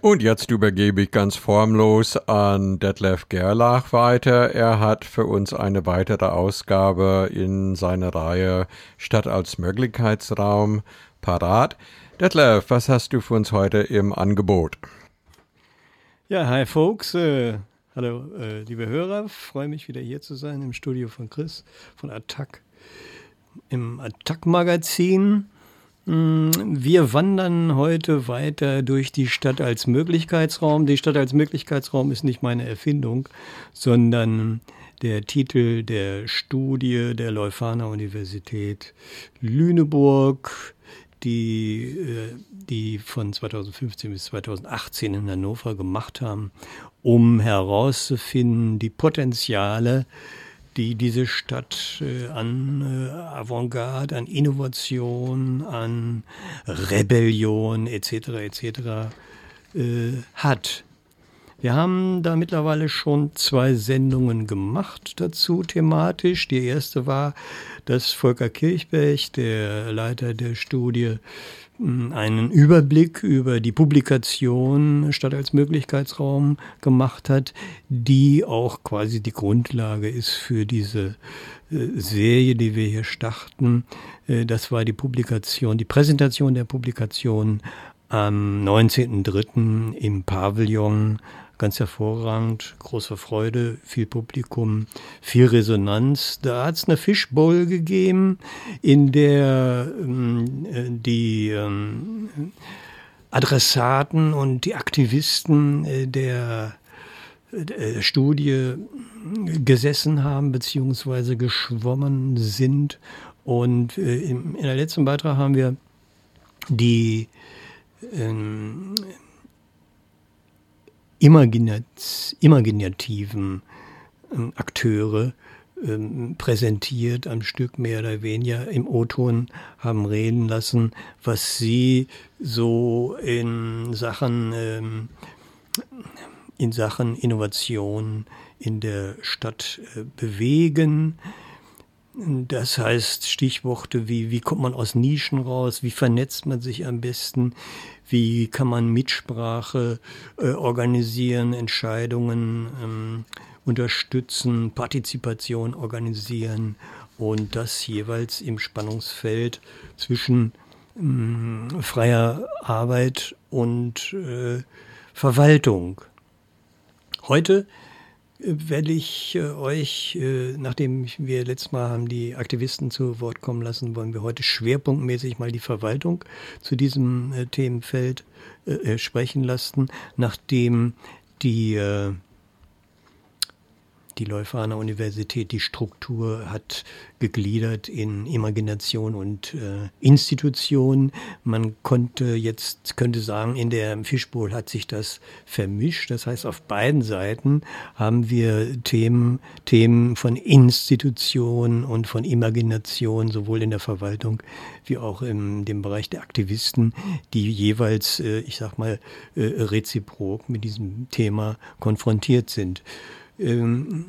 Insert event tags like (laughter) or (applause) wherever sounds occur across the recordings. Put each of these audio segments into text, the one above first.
Und jetzt übergebe ich ganz formlos an Detlef Gerlach weiter. Er hat für uns eine weitere Ausgabe in seiner Reihe Stadt als Möglichkeitsraum parat. Detlef, was hast du für uns heute im Angebot? Ja, hi folks. Äh, hallo, äh, liebe Hörer. Freue mich wieder hier zu sein im Studio von Chris von Attack im Attack-Magazin. Mm, wir wandern heute weiter durch die Stadt als Möglichkeitsraum. Die Stadt als Möglichkeitsraum ist nicht meine Erfindung, sondern der Titel der Studie der Leuphana Universität Lüneburg, die, äh, die von 2015 bis 2018 in Hannover gemacht haben, um herauszufinden, die Potenziale die diese Stadt äh, an äh, Avantgarde, an Innovation, an Rebellion etc. etc. Äh, hat. Wir haben da mittlerweile schon zwei Sendungen gemacht dazu thematisch. Die erste war, dass Volker Kirchberg, der Leiter der Studie, einen Überblick über die Publikation Stadt als Möglichkeitsraum gemacht hat, die auch quasi die Grundlage ist für diese äh, Serie, die wir hier starten. Äh, das war die Publikation, die Präsentation der Publikation am 19.03. im Pavillon ganz hervorragend, große Freude, viel Publikum, viel Resonanz. Da hat es eine Fishbowl gegeben, in der ähm, die ähm, Adressaten und die Aktivisten äh, der äh, Studie gesessen haben beziehungsweise geschwommen sind. Und äh, in, in der letzten Beitrag haben wir die ähm, imaginat imaginativen ähm, Akteure ähm, präsentiert am Stück mehr oder weniger im O-Ton haben reden lassen, was sie so in Sachen ähm, in Sachen Innovation in der Stadt äh, bewegen. Das heißt Stichworte wie, wie kommt man aus Nischen raus, wie vernetzt man sich am besten, wie kann man Mitsprache äh, organisieren, Entscheidungen ähm, unterstützen, Partizipation organisieren und das jeweils im Spannungsfeld zwischen ähm, freier Arbeit und äh, Verwaltung. Heute werde ich äh, euch, äh, nachdem wir letztes Mal haben die Aktivisten zu Wort kommen lassen, wollen wir heute schwerpunktmäßig mal die Verwaltung zu diesem äh, Themenfeld sprechen lassen, nachdem die die Leuphana Universität die Struktur hat gegliedert in Imagination und äh, Institution. Man konnte jetzt, könnte sagen, in der Fischbowl hat sich das vermischt. Das heißt, auf beiden Seiten haben wir Themen, Themen von Institution und von Imagination, sowohl in der Verwaltung wie auch in dem Bereich der Aktivisten, die jeweils, äh, ich sag mal, äh, reziprok mit diesem Thema konfrontiert sind. Ähm,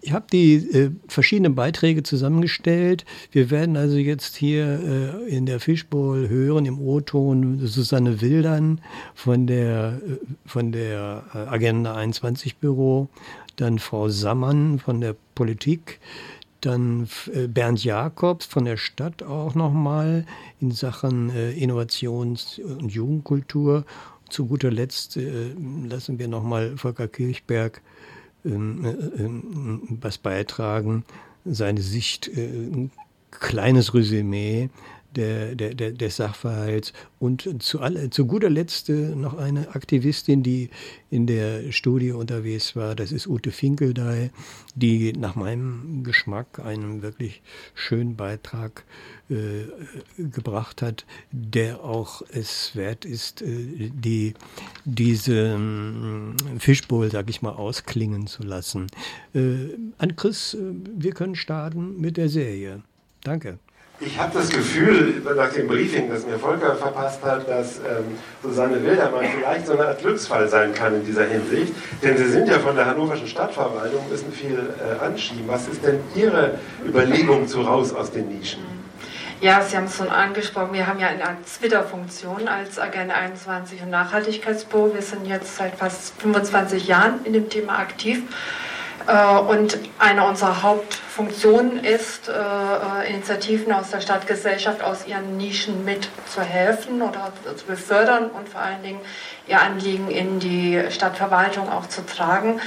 ich habe die äh, verschiedenen Beiträge zusammengestellt. Wir werden also jetzt hier äh, in der Fishbowl hören, im O-Ton, Susanne Wildern von der, äh, von der äh, Agenda 21 Büro, dann Frau Sammann von der Politik, dann äh, Bernd Jakobs von der Stadt auch nochmal in Sachen äh, Innovations- und Jugendkultur. Zu guter Letzt lassen wir nochmal Volker Kirchberg äh, was beitragen, seine Sicht, äh, ein kleines Resümee der, der, der, des Sachverhalts und zu, all, zu guter Letzt äh, noch eine Aktivistin, die in der Studie unterwegs war, das ist Ute Finkeldey, die nach meinem Geschmack einen wirklich schönen Beitrag äh, gebracht hat, der auch es wert ist, äh, die, diese äh, Fishbowl, sag ich mal, ausklingen zu lassen. Äh, an Chris, äh, wir können starten mit der Serie. Danke. Ich habe das Gefühl, nach dem Briefing, das mir Volker verpasst hat, dass ähm, Susanne Wildermann vielleicht so eine Art Glücksfall sein kann in dieser Hinsicht. Denn Sie sind ja von der hannoverschen Stadtverwaltung, müssen viel äh, anschieben. Was ist denn Ihre Überlegung zu raus aus den Nischen? Ja, Sie haben es schon angesprochen. Wir haben ja eine Twitter-Funktion als Agenda 21 und Nachhaltigkeitsbüro. Wir sind jetzt seit fast 25 Jahren in dem Thema aktiv. Äh, und eine unserer Hauptfunktionen ist, äh, Initiativen aus der Stadtgesellschaft aus ihren Nischen mit zu helfen oder zu befördern und vor allen Dingen ihr Anliegen in die Stadtverwaltung auch zu tragen.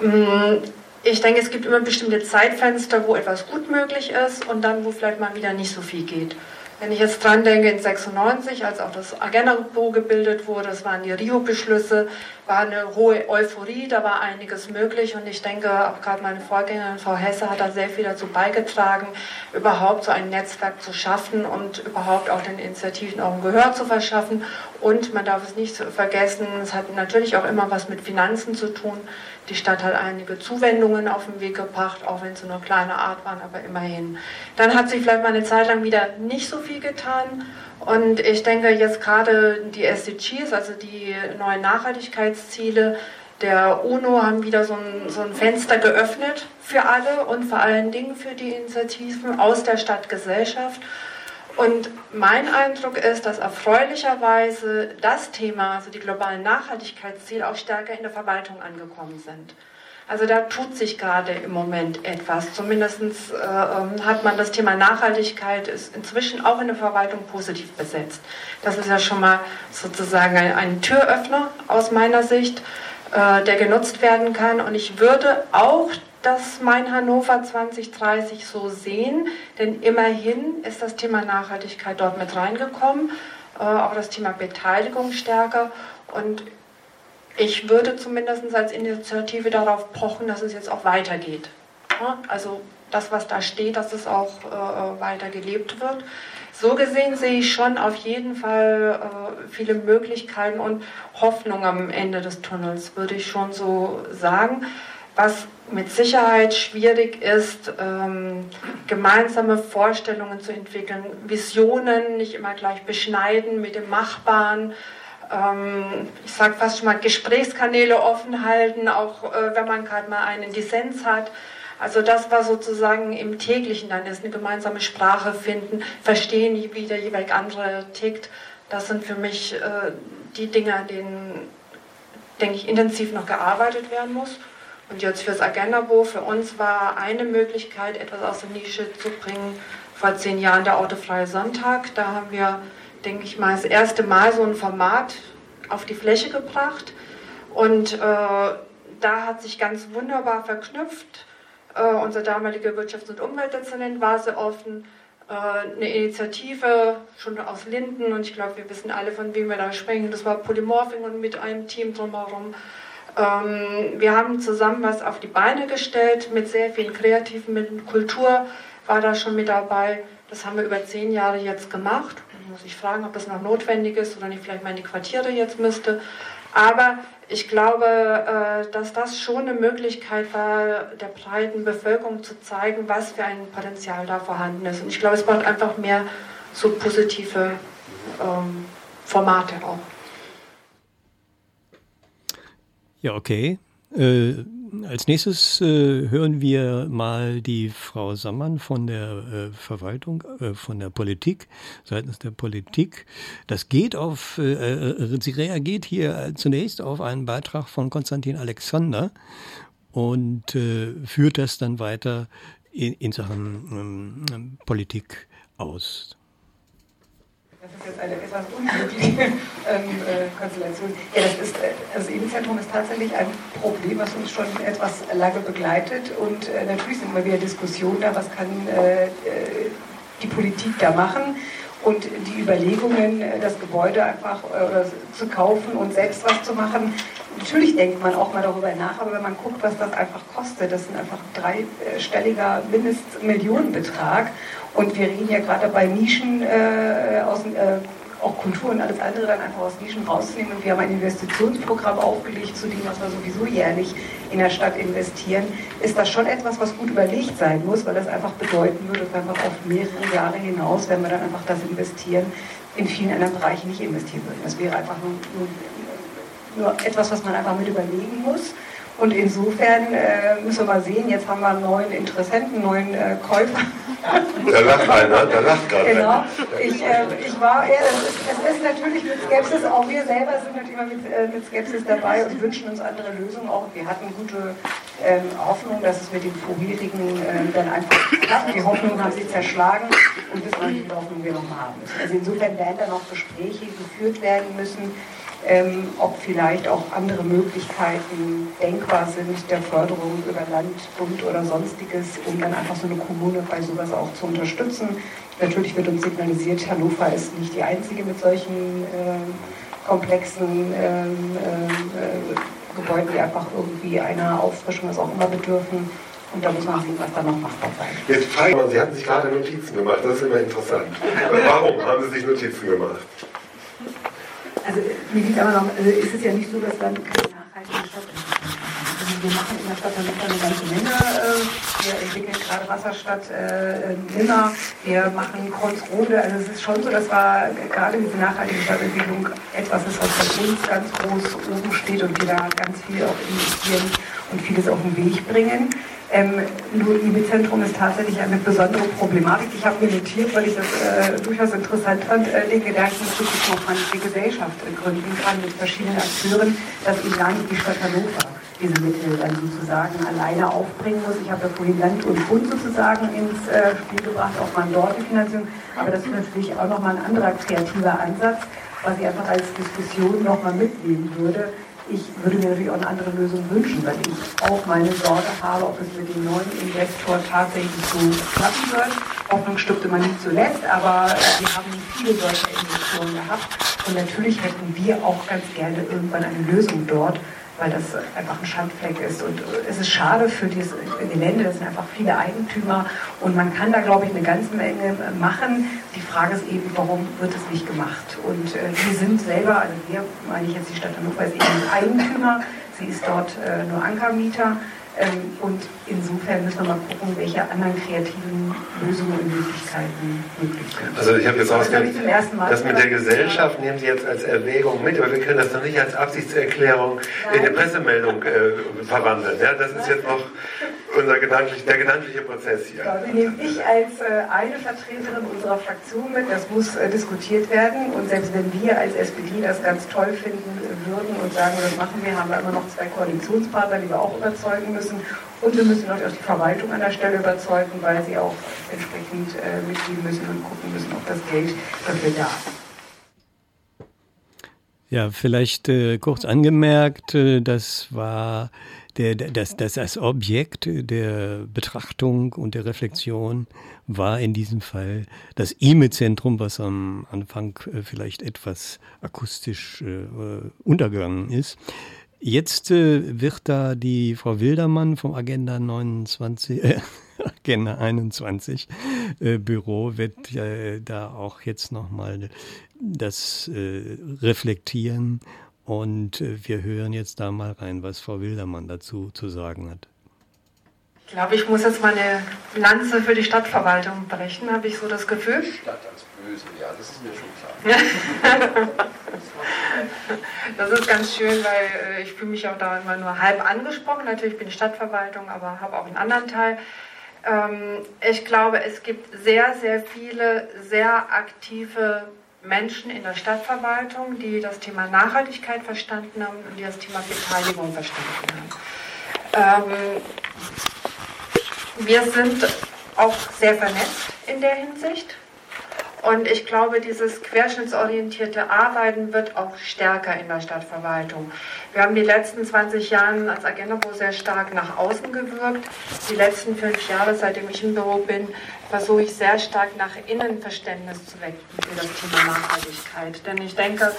Mm, ich denke, es gibt immer bestimmte Zeitfenster, wo etwas gut möglich ist und dann, wo vielleicht mal wieder nicht so viel geht. Wenn ich jetzt dran denke, in 96, als auch das Agenda-Büro gebildet wurde, das waren die Rio-Beschlüsse, war eine hohe Euphorie, da war einiges möglich und ich denke, auch gerade meine Vorgängerin Frau Hesse hat da sehr viel dazu beigetragen, überhaupt so ein Netzwerk zu schaffen und überhaupt auch den Initiativen auch ein Gehör zu verschaffen. Und man darf es nicht vergessen, es hat natürlich auch immer was mit Finanzen zu tun. Die Stadt hat einige Zuwendungen auf den Weg gebracht, auch wenn sie nur kleine Art waren, aber immerhin. Dann hat sich vielleicht mal eine Zeit lang wieder nicht so viel getan. Und ich denke jetzt gerade die SDGs, also die neuen Nachhaltigkeitsziele der UNO, haben wieder so ein, so ein Fenster geöffnet für alle und vor allen Dingen für die Initiativen aus der Stadtgesellschaft. Und mein Eindruck ist, dass erfreulicherweise das Thema, also die globalen Nachhaltigkeitsziele, auch stärker in der Verwaltung angekommen sind. Also da tut sich gerade im Moment etwas. Zumindest äh, ähm, hat man das Thema Nachhaltigkeit ist inzwischen auch in der Verwaltung positiv besetzt. Das ist ja schon mal sozusagen ein, ein Türöffner aus meiner Sicht, äh, der genutzt werden kann. Und ich würde auch das Mein Hannover 2030 so sehen, denn immerhin ist das Thema Nachhaltigkeit dort mit reingekommen, äh, auch das Thema Beteiligung stärker. Und ich würde zumindest als Initiative darauf pochen, dass es jetzt auch weitergeht. Also das, was da steht, dass es auch äh, weiter gelebt wird. So gesehen sehe ich schon auf jeden Fall äh, viele Möglichkeiten und Hoffnung am Ende des Tunnels, würde ich schon so sagen. Was mit Sicherheit schwierig ist, ähm, gemeinsame Vorstellungen zu entwickeln, Visionen nicht immer gleich beschneiden mit dem Machbaren. Ähm, ich sage fast schon mal Gesprächskanäle offen halten, auch äh, wenn man gerade mal einen Dissens hat. Also das war sozusagen im täglichen dann ist, eine gemeinsame Sprache finden, verstehen, wie der jeweilig andere tickt. Das sind für mich äh, die Dinge, an denen, denke ich, intensiv noch gearbeitet werden muss. Und jetzt fürs Agenda-Buch, für uns war eine Möglichkeit, etwas aus der Nische zu bringen, vor zehn Jahren der autofreie Sonntag. Da haben wir, denke ich mal, das erste Mal so ein Format auf die Fläche gebracht. Und äh, da hat sich ganz wunderbar verknüpft. Äh, unser damaliger Wirtschafts- und Umweltdezernent war sehr offen. Äh, eine Initiative schon aus Linden und ich glaube, wir wissen alle, von wem wir da sprechen. Das war Polymorphing und mit einem Team drumherum. Ähm, wir haben zusammen was auf die Beine gestellt mit sehr vielen kreativen Mitteln. Kultur war da schon mit dabei. Das haben wir über zehn Jahre jetzt gemacht. Ich muss ich fragen, ob das noch notwendig ist oder nicht vielleicht mal in die Quartiere jetzt müsste. Aber ich glaube, äh, dass das schon eine Möglichkeit war, der breiten Bevölkerung zu zeigen, was für ein Potenzial da vorhanden ist. Und ich glaube, es braucht einfach mehr so positive ähm, Formate auch. Ja, okay. Äh, als nächstes äh, hören wir mal die Frau Sammann von der äh, Verwaltung, äh, von der Politik, seitens der Politik. Das geht auf, äh, äh, sie reagiert hier zunächst auf einen Beitrag von Konstantin Alexander und führt das dann weiter in, in Sachen ähm, Politik aus. Das ist jetzt eine etwas unglückliche ähm, äh, Konstellation. Ja, das ist, äh, das Innenzentrum ist tatsächlich ein Problem, was uns schon etwas lange begleitet. Und äh, natürlich sind immer wieder Diskussionen da, was kann äh, äh die Politik da machen. Und die Überlegungen, äh, das Gebäude einfach zu kaufen und selbst was zu machen, natürlich denkt man auch mal darüber nach, aber wenn man guckt, was das einfach kostet, das sind einfach dreistelliger Mindestmillionenbetrag. Und wir reden ja gerade bei Nischen äh, aus, äh, auch Kultur und alles andere dann einfach aus Nischen rauszunehmen. Und wir haben ein Investitionsprogramm aufgelegt zu dem, was wir sowieso jährlich in der Stadt investieren. Ist das schon etwas, was gut überlegt sein muss, weil das einfach bedeuten würde, dass einfach auf mehrere Jahre hinaus, wenn wir dann einfach das investieren, in vielen anderen Bereichen nicht investieren würden. Das wäre einfach nur, nur, nur etwas, was man einfach mit überlegen muss. Und insofern äh, müssen wir mal sehen, jetzt haben wir einen neuen Interessenten, neuen äh, Käufer. Da lacht einer, da lacht gerade Genau. einer. Ich, äh, ich war, ja, das ist, das ist natürlich mit Skepsis, auch wir selber sind natürlich immer mit, äh, mit Skepsis dabei und wünschen uns andere Lösungen. Auch wir hatten gute ähm, Hoffnung, dass es mit den vorherigen ähm, dann einfach klappt. Die Hoffnungen haben sich zerschlagen und wissen nicht, wie viele Hoffnungen wir noch haben müssen. Also insofern werden da noch Gespräche geführt werden müssen ähm, ob vielleicht auch andere Möglichkeiten denkbar sind der Förderung über Land, Bund oder sonstiges, um dann einfach so eine Kommune bei sowas auch zu unterstützen. Natürlich wird uns signalisiert, Hannover ist nicht die einzige mit solchen ähm, komplexen ähm, äh, Gebäuden, die einfach irgendwie einer Auffrischung, was auch immer bedürfen. Und da muss man sehen, was da noch machbar sein. Jetzt frage ich mal, Sie hatten sich gerade Notizen gemacht, das ist immer interessant. Warum haben Sie sich Notizen gemacht? Also mir geht aber noch, also ist es ja nicht so, dass dann keine nachhaltige Stadt entsteht. Also wir machen in der Stadt Hannover eine ganze Menge. Äh, wir entwickeln gerade Wasserstadt äh, Nimmer, wir machen Kreuzrode. Also es ist schon so, dass wir gerade diese nachhaltige Stadtentwicklung etwas ist, was bei uns ganz groß oben steht und wir da ganz viel auch investieren und vieles auf den Weg bringen. Ähm, nur IB-Zentrum ist tatsächlich eine besondere Problematik. Ich habe mir notiert, weil ich das äh, durchaus interessant fand, äh, den Gedanken, dass man eine Gesellschaft äh, gründen kann mit verschiedenen Akteuren, dass eben gar nicht die Stadt Hannover diese Mittel dann sozusagen alleine aufbringen muss. Ich habe ja vorhin Land und Bund sozusagen ins äh, Spiel gebracht, auch mal dort die Finanzierung. Aber das ist natürlich auch nochmal ein anderer kreativer Ansatz, was ich einfach als Diskussion nochmal mitnehmen würde ich würde mir natürlich auch eine andere Lösung wünschen, weil ich auch meine Sorge habe, ob es mit dem neuen Investor tatsächlich so klappen wird. Hoffnung stirbt immer nicht zuletzt, aber wir haben viele solche Investitionen gehabt und natürlich hätten wir auch ganz gerne irgendwann eine Lösung dort, weil das einfach ein Schandfleck ist. Und es ist schade für dieses Gelände, das sind einfach viele Eigentümer und man kann da, glaube ich, eine ganze Menge machen. Die Frage ist eben, warum wird es nicht gemacht? Und äh, wir sind selber, also wir, meine ich jetzt die Stadt Hannover, ist eben Eigentümer, sie ist dort äh, nur Ankermieter. Ähm, und insofern müssen wir mal gucken, welche anderen kreativen Lösungen und Möglichkeiten möglich sind. Also ich habe jetzt rausgehört, das, mit der Gesellschaft nehmen Sie jetzt als Erwägung mit, aber wir können das noch nicht als Absichtserklärung in eine Pressemeldung äh, verwandeln. Ja, das ist jetzt noch unser gedanklich, der gedankliche Prozess hier. Ja, den nehme ich als äh, eine Vertreterin unserer Fraktion mit. Das muss äh, diskutiert werden. Und selbst wenn wir als SPD das ganz toll finden würden und sagen, das machen wir, haben wir immer noch zwei Koalitionspartner, die wir auch überzeugen müssen. Und wir müssen natürlich auch die Verwaltung an der Stelle überzeugen, weil sie auch entsprechend äh, mitgehen müssen und gucken müssen, ob das Geld dafür da ist. Ja, vielleicht äh, kurz angemerkt, äh, das war der, das, das, das Objekt der Betrachtung und der Reflexion war in diesem Fall das IME-Zentrum, was am Anfang äh, vielleicht etwas akustisch äh, untergegangen ist. Jetzt äh, wird da die Frau Wildermann vom Agenda 29, äh, (laughs) Agenda 21 äh, Büro wird äh, da auch jetzt nochmal das äh, reflektieren und äh, wir hören jetzt da mal rein, was Frau Wildermann dazu zu sagen hat. Ich glaube, ich muss jetzt mal eine Lanze für die Stadtverwaltung brechen, habe ich so das Gefühl. Stadt als böse, ja, das ist mir schon klar. (laughs) das ist ganz schön, weil äh, ich fühle mich auch da immer nur halb angesprochen. Natürlich bin ich Stadtverwaltung, aber habe auch einen anderen Teil. Ähm, ich glaube, es gibt sehr, sehr viele sehr aktive Menschen in der Stadtverwaltung, die das Thema Nachhaltigkeit verstanden haben und die das Thema Beteiligung verstanden haben. Ähm, wir sind auch sehr vernetzt in der Hinsicht. Und ich glaube, dieses querschnittsorientierte Arbeiten wird auch stärker in der Stadtverwaltung. Wir haben die letzten 20 Jahre als Agendabo sehr stark nach außen gewirkt. Die letzten fünf Jahre, seitdem ich im Büro bin, versuche ich sehr stark nach innen Verständnis zu wecken für das Thema Nachhaltigkeit. Denn ich denke,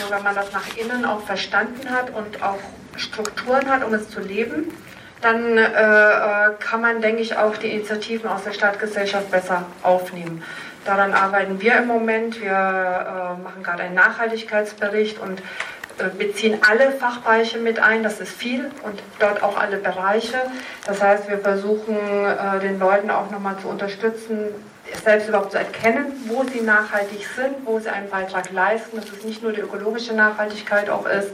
nur wenn man das nach innen auch verstanden hat und auch Strukturen hat, um es zu leben, dann äh, äh kann man, denke ich, auch die Initiativen aus der Stadtgesellschaft besser aufnehmen. Daran arbeiten wir im Moment. Wir äh, machen gerade einen Nachhaltigkeitsbericht und äh, beziehen alle Fachbereiche mit ein. Das ist viel und dort auch alle Bereiche. Das heißt, wir versuchen äh, den Leuten auch nochmal zu unterstützen, selbst überhaupt zu erkennen, wo sie nachhaltig sind, wo sie einen Beitrag leisten, dass es nicht nur die ökologische Nachhaltigkeit auch ist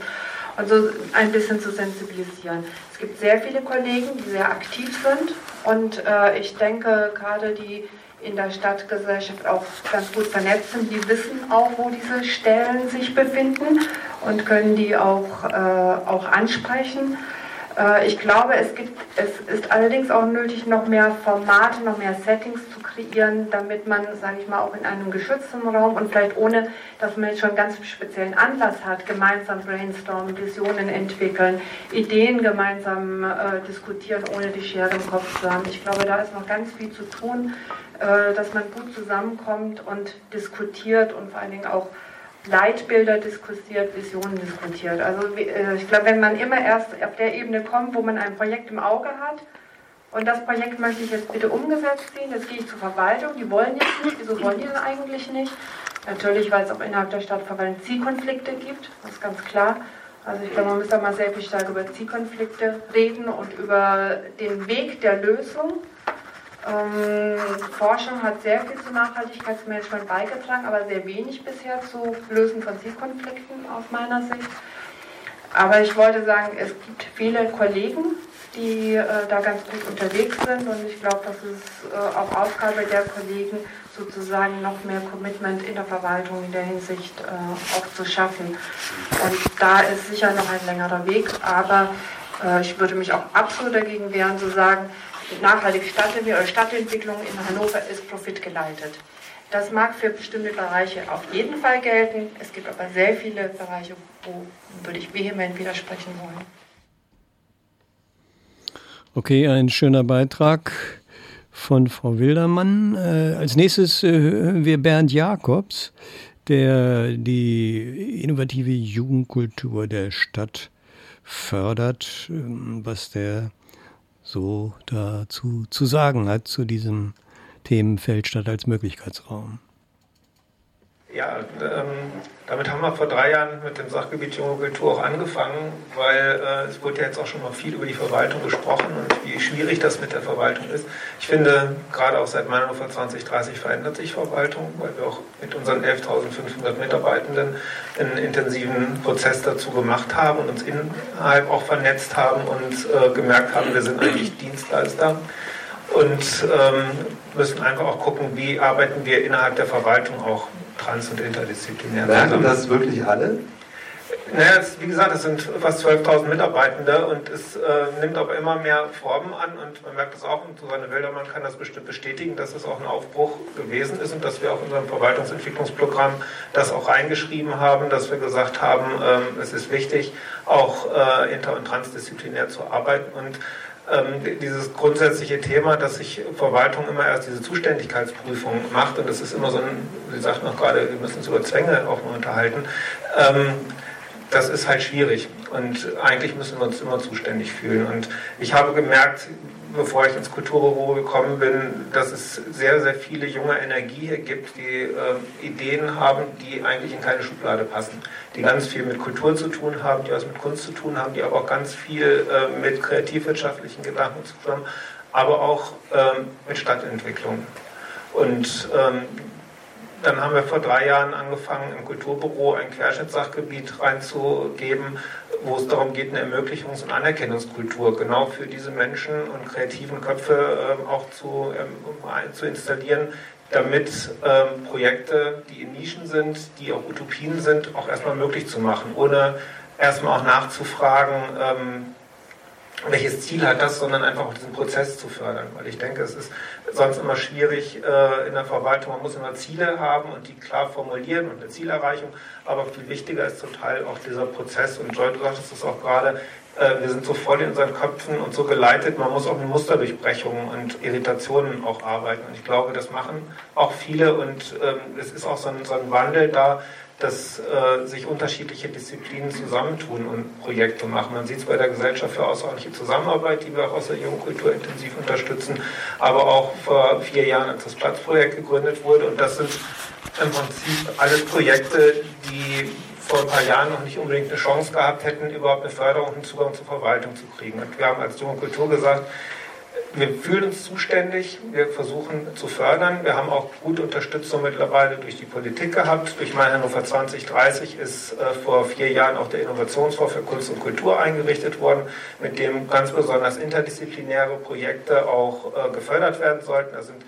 und so ein bisschen zu sensibilisieren. Es gibt sehr viele Kollegen, die sehr aktiv sind und äh, ich denke, gerade die in der Stadtgesellschaft auch ganz gut vernetzt sind, die wissen auch, wo diese Stellen sich befinden und können die auch, äh, auch ansprechen. Äh, ich glaube, es, gibt, es ist allerdings auch nötig, noch mehr Formate, noch mehr Settings zu kreieren, damit man, sage ich mal, auch in einem geschützten Raum und vielleicht ohne, dass man jetzt schon ganz speziellen Anlass hat, gemeinsam brainstormen, Visionen entwickeln, Ideen gemeinsam äh, diskutieren, ohne die Schere im Kopf zu haben. Ich glaube, da ist noch ganz viel zu tun, äh, dass man gut zusammenkommt und diskutiert und vor allen Dingen auch Leitbilder diskutiert, Visionen diskutiert. Also äh, ich glaube, wenn man immer erst auf der Ebene kommt, wo man ein Projekt im Auge hat, und das Projekt möchte ich jetzt bitte umgesetzt sehen, jetzt gehe ich zur Verwaltung, die wollen jetzt nicht, wieso wollen die denn eigentlich nicht? Natürlich, weil es auch innerhalb der Stadtverwaltung Zielkonflikte gibt, das ist ganz klar. Also ich glaube, man müsste mal sehr viel stark über Zielkonflikte reden und über den Weg der Lösung. Ähm, Forschung hat sehr viel zum Nachhaltigkeitsmanagement beigetragen, aber sehr wenig bisher zu Lösen von Zielkonflikten aus meiner Sicht. Aber ich wollte sagen, es gibt viele Kollegen, die äh, da ganz gut unterwegs sind und ich glaube, das ist äh, auch Aufgabe der Kollegen, sozusagen noch mehr Commitment in der Verwaltung in der Hinsicht äh, auch zu schaffen. Und da ist sicher noch ein längerer Weg, aber äh, ich würde mich auch absolut dagegen wehren, zu sagen, nachhaltige Stadtentwicklung oder Stadtentwicklung in Hannover ist profitgeleitet. Das mag für bestimmte Bereiche auf jeden Fall gelten. Es gibt aber sehr viele Bereiche, wo würde ich vehement widersprechen wollen. Okay, ein schöner Beitrag von Frau Wildermann. Äh, als nächstes äh, hören wir Bernd Jakobs, der die innovative Jugendkultur der Stadt fördert, ähm, was der so dazu zu sagen hat, zu diesem Themenfeld Stadt als Möglichkeitsraum. Ja, ähm, damit haben wir vor drei Jahren mit dem Sachgebiet Junge Kultur auch angefangen, weil äh, es wurde ja jetzt auch schon mal viel über die Verwaltung gesprochen und wie schwierig das mit der Verwaltung ist. Ich finde, gerade auch seit Meinhofer 2030 verändert sich Verwaltung, weil wir auch mit unseren 11.500 Mitarbeitenden einen intensiven Prozess dazu gemacht haben und uns innerhalb auch vernetzt haben und äh, gemerkt haben, wir sind eigentlich Dienstleister und ähm, müssen einfach auch gucken, wie arbeiten wir innerhalb der Verwaltung auch trans- und interdisziplinär. Merken das wirklich alle? Naja, es, wie gesagt, es sind fast 12.000 Mitarbeitende und es äh, nimmt aber immer mehr Formen an und man merkt es auch, und Susanne Wildermann kann das bestimmt bestätigen, dass es auch ein Aufbruch gewesen ist und dass wir auch in unserem Verwaltungsentwicklungsprogramm das auch reingeschrieben haben, dass wir gesagt haben, ähm, es ist wichtig, auch äh, inter- und transdisziplinär zu arbeiten und ähm, dieses grundsätzliche Thema, dass sich Verwaltung immer erst diese Zuständigkeitsprüfung macht und das ist immer so ein, wie sagt man gerade, wir müssen uns über Zwänge auch mal unterhalten, ähm, das ist halt schwierig. Und eigentlich müssen wir uns immer zuständig fühlen. Und ich habe gemerkt, bevor ich ins Kulturbüro gekommen bin, dass es sehr, sehr viele junge Energie hier gibt, die äh, Ideen haben, die eigentlich in keine Schublade passen, die ganz viel mit Kultur zu tun haben, die was mit Kunst zu tun haben, die aber auch ganz viel äh, mit kreativwirtschaftlichen Gedanken zu tun haben, aber auch äh, mit Stadtentwicklung. Und ähm, dann haben wir vor drei Jahren angefangen, im Kulturbüro ein Querschnittssachgebiet reinzugeben, wo es darum geht, eine Ermöglichungs- und Anerkennungskultur genau für diese Menschen und kreativen Köpfe ähm, auch zu, ähm, zu installieren, damit ähm, Projekte, die in Nischen sind, die auch Utopien sind, auch erstmal möglich zu machen, ohne erstmal auch nachzufragen, ähm, welches Ziel hat das, sondern einfach auch diesen Prozess zu fördern. Weil ich denke, es ist sonst immer schwierig äh, in der Verwaltung. Man muss immer Ziele haben und die klar formulieren und eine Zielerreichung. Aber viel wichtiger ist zum Teil auch dieser Prozess. Und Joy, du sagtest das auch gerade, äh, wir sind so voll in unseren Köpfen und so geleitet. Man muss auch mit Musterdurchbrechungen und Irritationen auch arbeiten. Und ich glaube, das machen auch viele. Und ähm, es ist auch so ein, so ein Wandel da, dass äh, sich unterschiedliche Disziplinen zusammentun und Projekte machen. Man sieht es bei der Gesellschaft für außerordentliche Zusammenarbeit, die wir auch aus der Jugendkultur intensiv unterstützen, aber auch vor vier Jahren, als das Platzprojekt gegründet wurde. Und das sind im Prinzip alles Projekte, die vor ein paar Jahren noch nicht unbedingt eine Chance gehabt hätten, überhaupt eine Förderung und Zugang zur Verwaltung zu kriegen. Und wir haben als Junge Kultur gesagt, wir fühlen uns zuständig, wir versuchen zu fördern. Wir haben auch gute Unterstützung mittlerweile durch die Politik gehabt. Durch Mein Hannover 2030 ist äh, vor vier Jahren auch der Innovationsfonds für Kunst und Kultur eingerichtet worden, mit dem ganz besonders interdisziplinäre Projekte auch äh, gefördert werden sollten. Da sind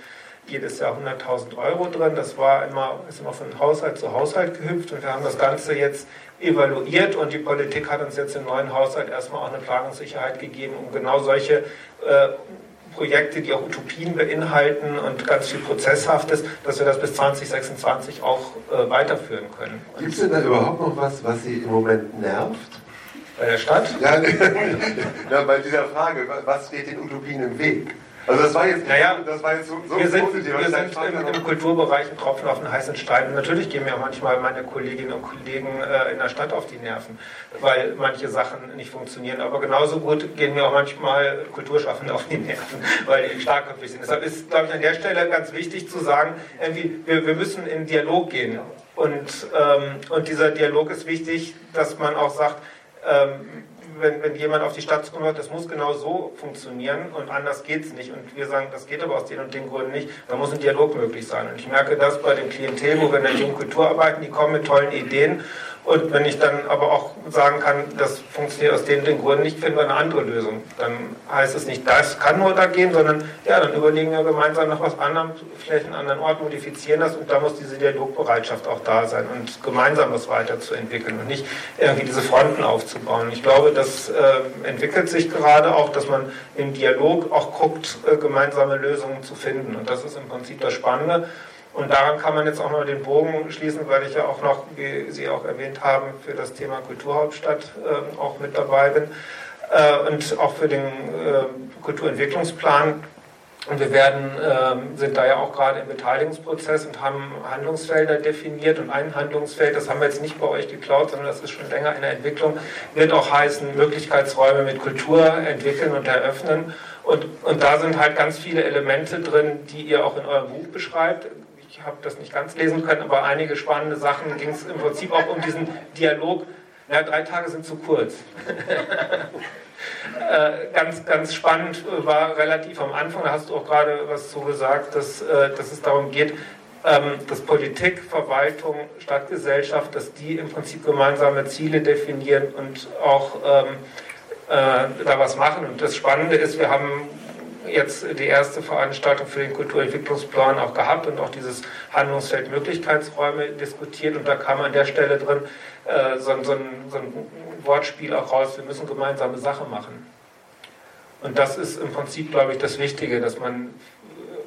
jedes Jahr 100.000 Euro drin. Das war immer, ist immer von Haushalt zu Haushalt gehüpft und wir haben das Ganze jetzt evaluiert und die Politik hat uns jetzt im neuen Haushalt erstmal auch eine Planungssicherheit gegeben, um genau solche äh, Projekte, die auch Utopien beinhalten und ganz viel Prozesshaftes, dass wir das bis 2026 auch äh, weiterführen können. Gibt es denn da überhaupt noch was, was Sie im Moment nervt? Bei der Stadt? Ja, (laughs) ja bei dieser Frage, was steht den Utopien im Weg? Also das war jetzt, naja, das war jetzt so, so wir sind, positiv. Wir sind im, im, Kulturbereich ein Tropfen auf den heißen Stein. Und natürlich gehen mir manchmal meine Kolleginnen und Kollegen äh, in der Stadt auf die Nerven, weil manche Sachen nicht funktionieren. Aber genauso gut gehen mir auch manchmal Kulturschaffende auf die Nerven, (laughs) weil die starkköpfig sind. Deshalb ist, glaube ich, an der Stelle ganz wichtig zu sagen, irgendwie, wir, wir müssen in Dialog gehen. Und, ähm, und dieser Dialog ist wichtig, dass man auch sagt, ähm, wenn, wenn jemand auf die Stadt zukommt, das muss genau so funktionieren und anders geht es nicht. Und wir sagen, das geht aber aus den und den Gründen nicht, da muss ein Dialog möglich sein. Und ich merke das bei dem Klientel, wo wir in der jungen Kultur arbeiten, die kommen mit tollen Ideen und wenn ich dann aber auch sagen kann, das funktioniert aus den, den Gründen nicht, finden wir eine andere Lösung. Dann heißt es nicht, das kann nur da gehen, sondern ja, dann überlegen wir gemeinsam nach was anderem, vielleicht einen anderen Ort, modifizieren das und da muss diese Dialogbereitschaft auch da sein und gemeinsam was weiterzuentwickeln und nicht irgendwie diese Fronten aufzubauen. Ich glaube, das äh, entwickelt sich gerade auch, dass man im Dialog auch guckt, äh, gemeinsame Lösungen zu finden. Und das ist im Prinzip das Spannende. Und daran kann man jetzt auch mal den Bogen schließen, weil ich ja auch noch, wie Sie auch erwähnt haben, für das Thema Kulturhauptstadt äh, auch mit dabei bin äh, und auch für den äh, Kulturentwicklungsplan. Und wir werden, ähm, sind da ja auch gerade im Beteiligungsprozess und haben Handlungsfelder definiert. Und ein Handlungsfeld, das haben wir jetzt nicht bei euch geklaut, sondern das ist schon länger in der Entwicklung, wird auch heißen, Möglichkeitsräume mit Kultur entwickeln und eröffnen. Und, und da sind halt ganz viele Elemente drin, die ihr auch in eurem Buch beschreibt ich habe das nicht ganz lesen können, aber einige spannende Sachen ging es im Prinzip auch um diesen Dialog. Ja, drei Tage sind zu kurz. (laughs) äh, ganz, ganz spannend war relativ am Anfang, da hast du auch gerade was zu gesagt, dass, äh, dass es darum geht, ähm, dass Politik, Verwaltung, Stadtgesellschaft, dass die im Prinzip gemeinsame Ziele definieren und auch ähm, äh, da was machen. Und das Spannende ist, wir haben jetzt die erste Veranstaltung für den Kulturentwicklungsplan auch gehabt und auch dieses Handlungsfeld Möglichkeitsräume diskutiert. Und da kam an der Stelle drin äh, so, so, ein, so, ein, Wortspiel auch raus, wir müssen gemeinsame Sachen machen. Und das ist im Prinzip, glaube ich, das Wichtige, dass man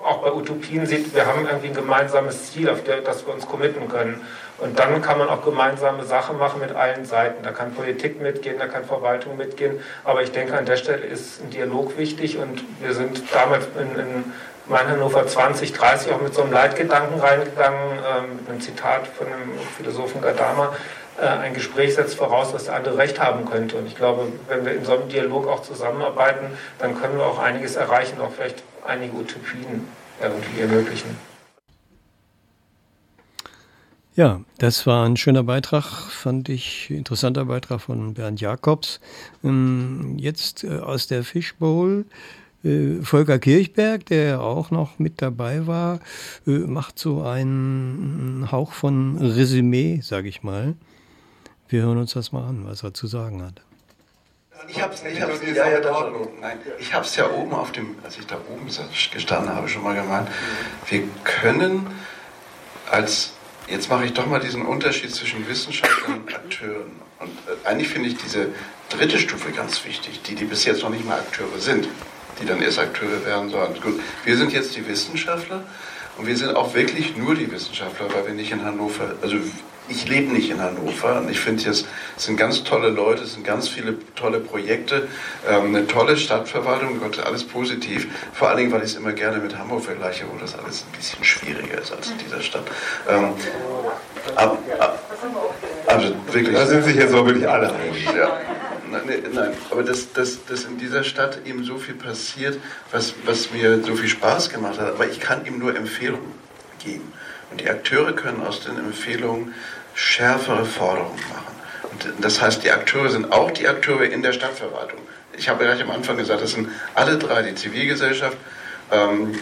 auch bei Utopien sieht, wir haben irgendwie ein gemeinsames Ziel, auf das wir uns committen können. Und dann kann man auch gemeinsame Sachen machen mit allen Seiten. Da kann Politik mitgehen, da kann Verwaltung mitgehen. Aber ich denke, an der Stelle ist ein Dialog wichtig. Und wir sind damals in, in Mein Hannover 2030 auch mit so einem Leitgedanken reingegangen, äh, mit einem Zitat von dem Philosophen Gadama. Äh, ein Gespräch setzt voraus, dass der andere recht haben könnte. Und ich glaube, wenn wir in so einem Dialog auch zusammenarbeiten, dann können wir auch einiges erreichen, auch vielleicht einige Utopien irgendwie ermöglichen. Ja, das war ein schöner Beitrag, fand ich, interessanter Beitrag von Bernd Jakobs. Ähm, jetzt äh, aus der Fishbowl. Äh, Volker Kirchberg, der auch noch mit dabei war, macht so einen Hauch von Resümee, sage ich mal. Wir hören uns das mal an, was er zu sagen hat. Ich habe es ich hab's, ja, ja, ja oben auf dem, als ich da oben gestanden habe, schon mal gemeint. Wir können als jetzt mache ich doch mal diesen Unterschied zwischen Wissenschaftlern und Akteuren. Und äh, eigentlich finde ich diese dritte Stufe ganz wichtig, die, die bis jetzt noch nicht mal Akteure sind, die dann erst Akteure werden sollen. Gut, wir sind jetzt die Wissenschaftler und wir sind auch wirklich nur die Wissenschaftler, weil wir nicht in Hannover, also ich lebe nicht in Hannover und ich finde, es sind ganz tolle Leute, es sind ganz viele tolle Projekte, ähm, eine tolle Stadtverwaltung, Gott, alles positiv. Vor allen Dingen, weil ich es immer gerne mit Hamburg vergleiche, wo das alles ein bisschen schwieriger ist als in dieser Stadt. Ähm, ab, ab, also wirklich. Da sind sich jetzt auch wirklich alle einig. Ja. Nein, nein, aber dass, dass, dass in dieser Stadt eben so viel passiert, was, was mir so viel Spaß gemacht hat, aber ich kann ihm nur Empfehlungen geben. Und die Akteure können aus den Empfehlungen schärfere Forderungen machen. Und das heißt, die Akteure sind auch die Akteure in der Stadtverwaltung, ich habe gleich am Anfang gesagt, das sind alle drei, die Zivilgesellschaft, ähm,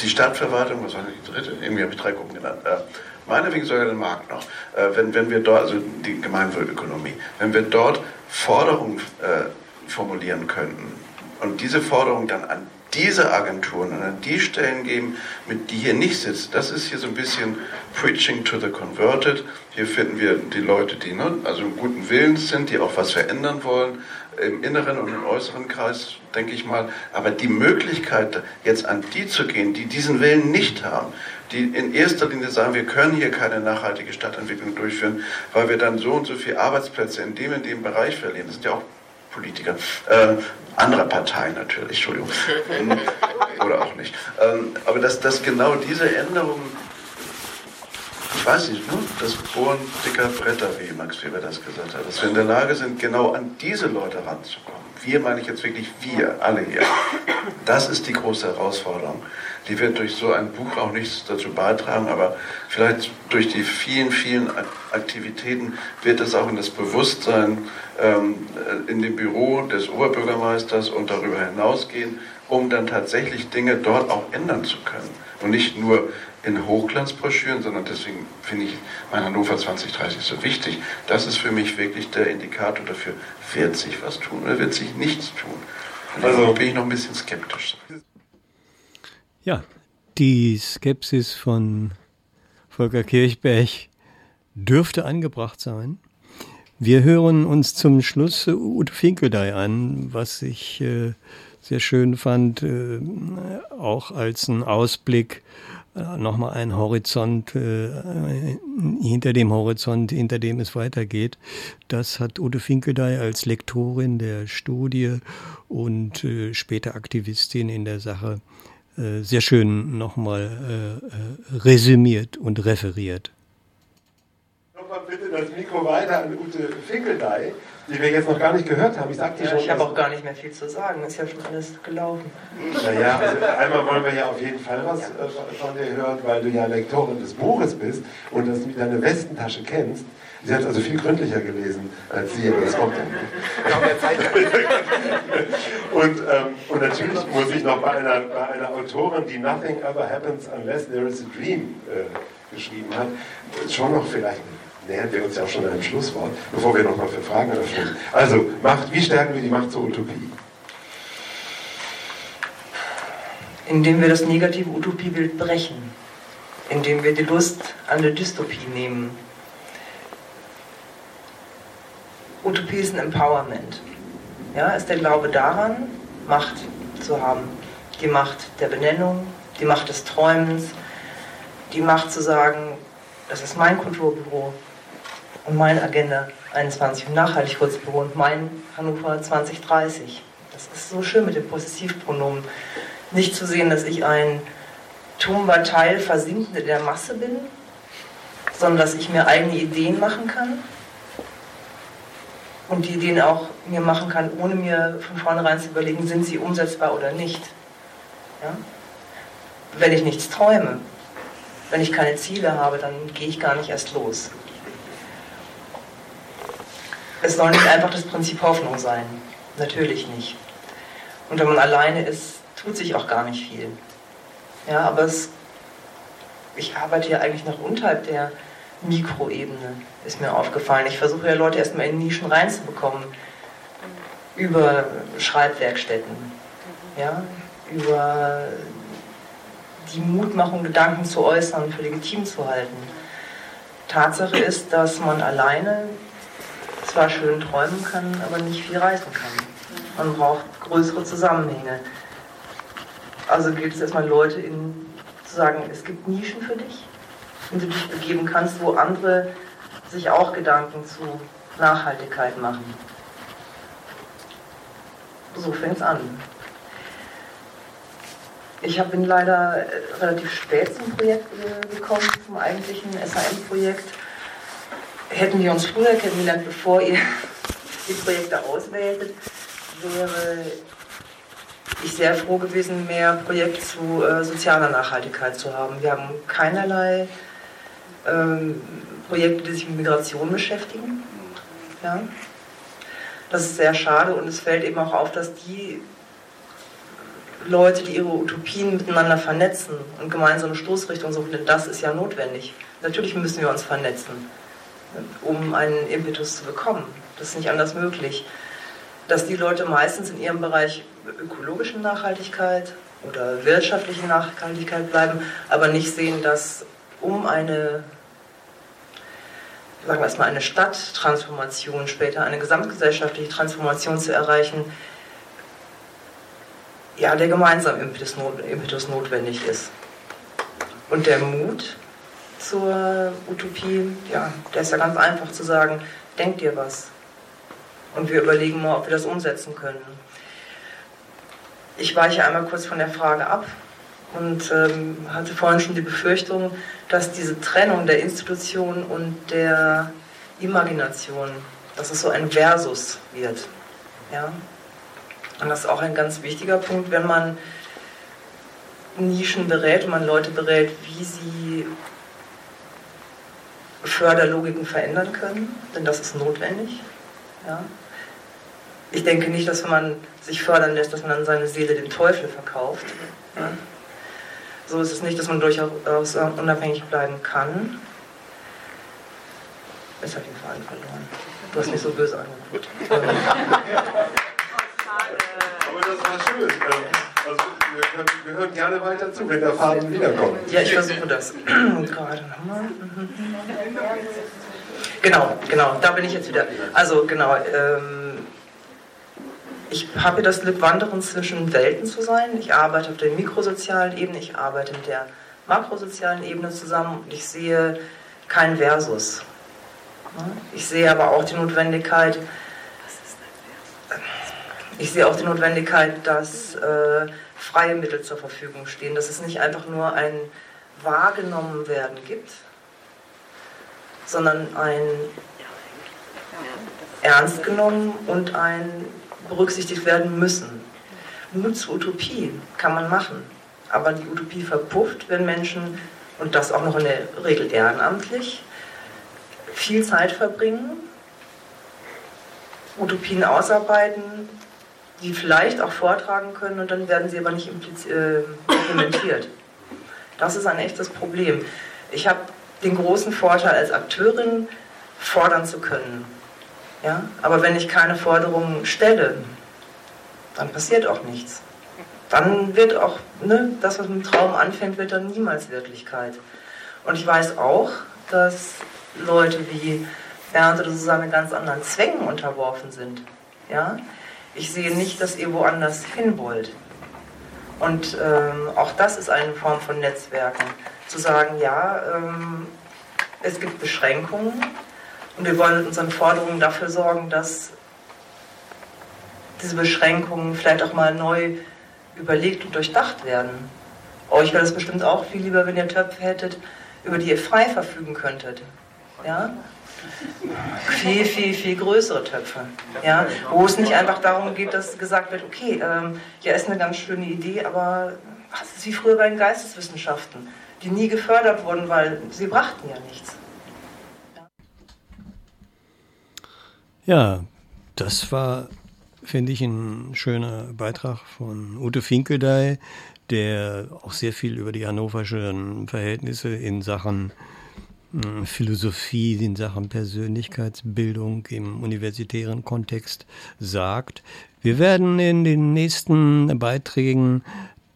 die Stadtverwaltung, was war die dritte? Irgendwie habe ich drei Gruppen genannt. Äh, meinetwegen sogar den Markt noch. Äh, wenn, wenn wir dort, also die Gemeinwohlökonomie, wenn wir dort Forderungen äh, formulieren könnten und diese Forderungen dann an diese Agenturen an die Stellen geben, mit die hier nicht sitzen. Das ist hier so ein bisschen Preaching to the Converted. Hier finden wir die Leute, die ne, also guten Willens sind, die auch was verändern wollen, im inneren und im äußeren Kreis, denke ich mal. Aber die Möglichkeit, jetzt an die zu gehen, die diesen Willen nicht haben, die in erster Linie sagen, wir können hier keine nachhaltige Stadtentwicklung durchführen, weil wir dann so und so viele Arbeitsplätze in dem und dem Bereich verlieren. Das sind ja auch Politiker, äh, anderer Parteien natürlich, Entschuldigung, (laughs) oder auch nicht. Ähm, aber dass, dass genau diese Änderungen, ich weiß nicht, ne? das Bohren dicker Bretter, wie Max Weber das gesagt hat, dass wir in der Lage sind, genau an diese Leute ranzukommen. Wir meine ich jetzt wirklich wir, alle hier. Das ist die große Herausforderung. Die wird durch so ein Buch auch nichts dazu beitragen, aber vielleicht durch die vielen, vielen Aktivitäten wird es auch in das Bewusstsein ähm, in dem Büro des Oberbürgermeisters und darüber hinausgehen, um dann tatsächlich Dinge dort auch ändern zu können. Und nicht nur in Hochglanzbroschüren, sondern deswegen finde ich mein Hannover 2030 so wichtig. Das ist für mich wirklich der Indikator dafür, wird sich was tun oder wird sich nichts tun. Und also bin ich noch ein bisschen skeptisch. Ja, die Skepsis von Volker Kirchberg dürfte angebracht sein. Wir hören uns zum Schluss Ute Finkeldey an, was ich äh, sehr schön fand, äh, auch als ein Ausblick, äh, nochmal ein Horizont äh, hinter dem Horizont, hinter dem es weitergeht. Das hat Ute Finkeldey als Lektorin der Studie und äh, später Aktivistin in der Sache äh, sehr schön nochmal resümiert und referiert mal bitte das Mikro weiter an Ute Finkeldey, die wir jetzt noch gar nicht gehört haben. Ich sagte ja, schon. Ich habe auch gar nicht mehr viel zu sagen, ist ja schon alles gelaufen. Naja, also einmal wollen wir ja auf jeden Fall was ja. Äh, von dir hören, weil du ja Lektorin des Buches bist und das mit deiner Westentasche kennst. Sie hat also viel gründlicher gelesen als Sie, aber das kommt ja nicht. (laughs) und, ähm, und natürlich muss ich noch bei einer, bei einer Autorin, die Nothing Ever Happens Unless There Is a Dream äh, geschrieben hat, schon noch vielleicht nähern wir uns ja auch schon einem Schlusswort, bevor wir nochmal für Fragen öffnen. Also, Macht, wie stärken wir die Macht zur Utopie? Indem wir das negative Utopiebild brechen, indem wir die Lust an der Dystopie nehmen. Utopie ist ein Empowerment. Ja, ist der Glaube daran, Macht zu haben. Die Macht der Benennung, die Macht des Träumens, die Macht zu sagen, das ist mein Kulturbüro, und mein Agenda 21 und Nachhaltigkeitsbüro und mein Hannover 2030. Das ist so schön mit dem Possessivpronomen. Nicht zu sehen, dass ich ein tumbar Teil Versinkende der Masse bin, sondern dass ich mir eigene Ideen machen kann und die Ideen auch mir machen kann, ohne mir von vornherein zu überlegen, sind sie umsetzbar oder nicht. Ja? Wenn ich nichts träume, wenn ich keine Ziele habe, dann gehe ich gar nicht erst los. Es soll nicht einfach das Prinzip Hoffnung sein. Natürlich nicht. Und wenn man alleine ist, tut sich auch gar nicht viel. Ja, aber es, ich arbeite ja eigentlich noch unterhalb der Mikroebene, ist mir aufgefallen. Ich versuche ja Leute erstmal in Nischen reinzubekommen. Über Schreibwerkstätten, ja, über die Mutmachung, Gedanken zu äußern, für legitim zu halten. Tatsache ist, dass man alleine zwar schön träumen kann, aber nicht viel reißen kann. Man braucht größere Zusammenhänge. Also gilt es erstmal Leute in, zu sagen, es gibt Nischen für dich, in die du dich begeben kannst, wo andere sich auch Gedanken zu Nachhaltigkeit machen. So fängt es an. Ich bin leider äh, relativ spät zum Projekt äh, gekommen, zum eigentlichen SAM-Projekt hätten wir uns früher kennengelernt, bevor ihr (laughs) die Projekte auswähltet, wäre ich sehr froh gewesen, mehr Projekte zu äh, sozialer Nachhaltigkeit zu haben. Wir haben keinerlei ähm, Projekte, die sich mit Migration beschäftigen. Ja? Das ist sehr schade und es fällt eben auch auf, dass die Leute, die ihre Utopien miteinander vernetzen und gemeinsame Stoßrichtungen suchen, denn das ist ja notwendig. Natürlich müssen wir uns vernetzen, um einen Impetus zu bekommen. Das ist nicht anders möglich. Dass die Leute meistens in ihrem Bereich ökologische Nachhaltigkeit oder wirtschaftliche Nachhaltigkeit bleiben, aber nicht sehen, dass um eine sagen wir erstmal eine Stadttransformation, später eine gesamtgesellschaftliche Transformation zu erreichen, ja, der gemeinsame Impetus notwendig ist. Und der Mut zur Utopie, ja, der ist ja ganz einfach zu sagen, denk dir was. Und wir überlegen mal, ob wir das umsetzen können. Ich weiche einmal kurz von der Frage ab und ähm, hatte vorhin schon die Befürchtung, dass diese Trennung der Institution und der Imagination, dass es so ein Versus wird. Ja? Und das ist auch ein ganz wichtiger Punkt, wenn man Nischen berät, wenn man Leute berät, wie sie Förderlogiken verändern können, denn das ist notwendig. Ja? Ich denke nicht, dass wenn man sich fördern lässt, dass man dann seine Seele dem Teufel verkauft. Ja? So ist es nicht, dass man durchaus unabhängig bleiben kann. Habe ich den Faden verloren. Du hast mich so böse angeguckt. (laughs) Aber das war schön. Also, wir, hören gerne weiter zu, wenn der Faden wiederkommt. Ja, ich versuche das. Gerade nochmal. Genau, genau, da bin ich jetzt wieder. Also, genau. Ähm, ich habe das Glück, Wandern zwischen Welten zu sein. Ich arbeite auf der mikrosozialen Ebene, ich arbeite mit der makrosozialen Ebene zusammen und ich sehe kein Versus. Ich sehe aber auch die Notwendigkeit, ich sehe auch die Notwendigkeit, dass äh, freie Mittel zur Verfügung stehen, dass es nicht einfach nur ein wahrgenommen werden gibt, sondern ein ernst genommen und ein berücksichtigt werden müssen. Mut zur Utopie kann man machen, aber die Utopie verpufft, wenn Menschen, und das auch noch in der Regel ehrenamtlich, viel Zeit verbringen, Utopien ausarbeiten, die vielleicht auch vortragen können und dann werden sie aber nicht äh, implementiert. Das ist ein echtes Problem. Ich habe den großen Vorteil als Akteurin fordern zu können. Ja? Aber wenn ich keine Forderungen stelle, dann passiert auch nichts. Dann wird auch ne, das, was mit dem Traum anfängt, wird dann niemals Wirklichkeit. Und ich weiß auch, dass Leute wie Bernd oder Susanne ganz anderen Zwängen unterworfen sind. Ja? Ich sehe nicht, dass ihr woanders hin wollt. Und ähm, auch das ist eine Form von Netzwerken. Zu sagen, ja, ähm, es gibt Beschränkungen, und wir wollen mit unseren Forderungen dafür sorgen, dass diese Beschränkungen vielleicht auch mal neu überlegt und durchdacht werden. Euch wäre es bestimmt auch viel lieber, wenn ihr Töpfe hättet, über die ihr frei verfügen könntet. Ja? Viel, viel, viel größere Töpfe. Ja? Wo es nicht einfach darum geht, dass gesagt wird, okay, ähm, ja, ist eine ganz schöne Idee, aber es ist wie früher bei den Geisteswissenschaften, die nie gefördert wurden, weil sie brachten ja nichts. Ja, das war, finde ich, ein schöner Beitrag von Ute Finkeldey, der auch sehr viel über die hannoverschen Verhältnisse in Sachen Philosophie, in Sachen Persönlichkeitsbildung im universitären Kontext sagt. Wir werden in den nächsten Beiträgen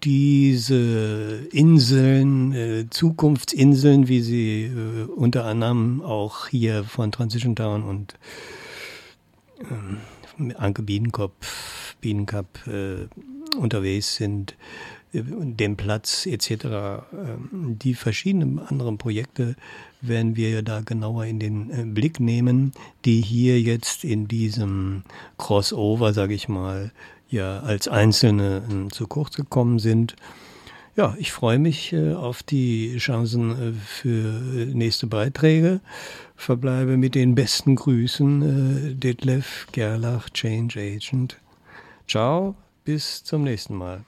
diese Inseln, äh, Zukunftsinseln, wie sie äh, unter anderem auch hier von Transition Town und ähm, Anke Bienenkopf, Bienenkapp äh, unterwegs sind, äh, den Platz etc. Äh, die verschiedenen anderen Projekte werden wir da genauer in den äh, Blick nehmen, die hier jetzt in diesem Crossover, sage ich mal, ja als Einzelne äh, zu kurz gekommen sind. Ja, ich freue mich äh, auf die Chancen äh, für nächste Beiträge. Verbleibe mit den besten Grüßen, Detlef Gerlach, Change Agent. Ciao, bis zum nächsten Mal.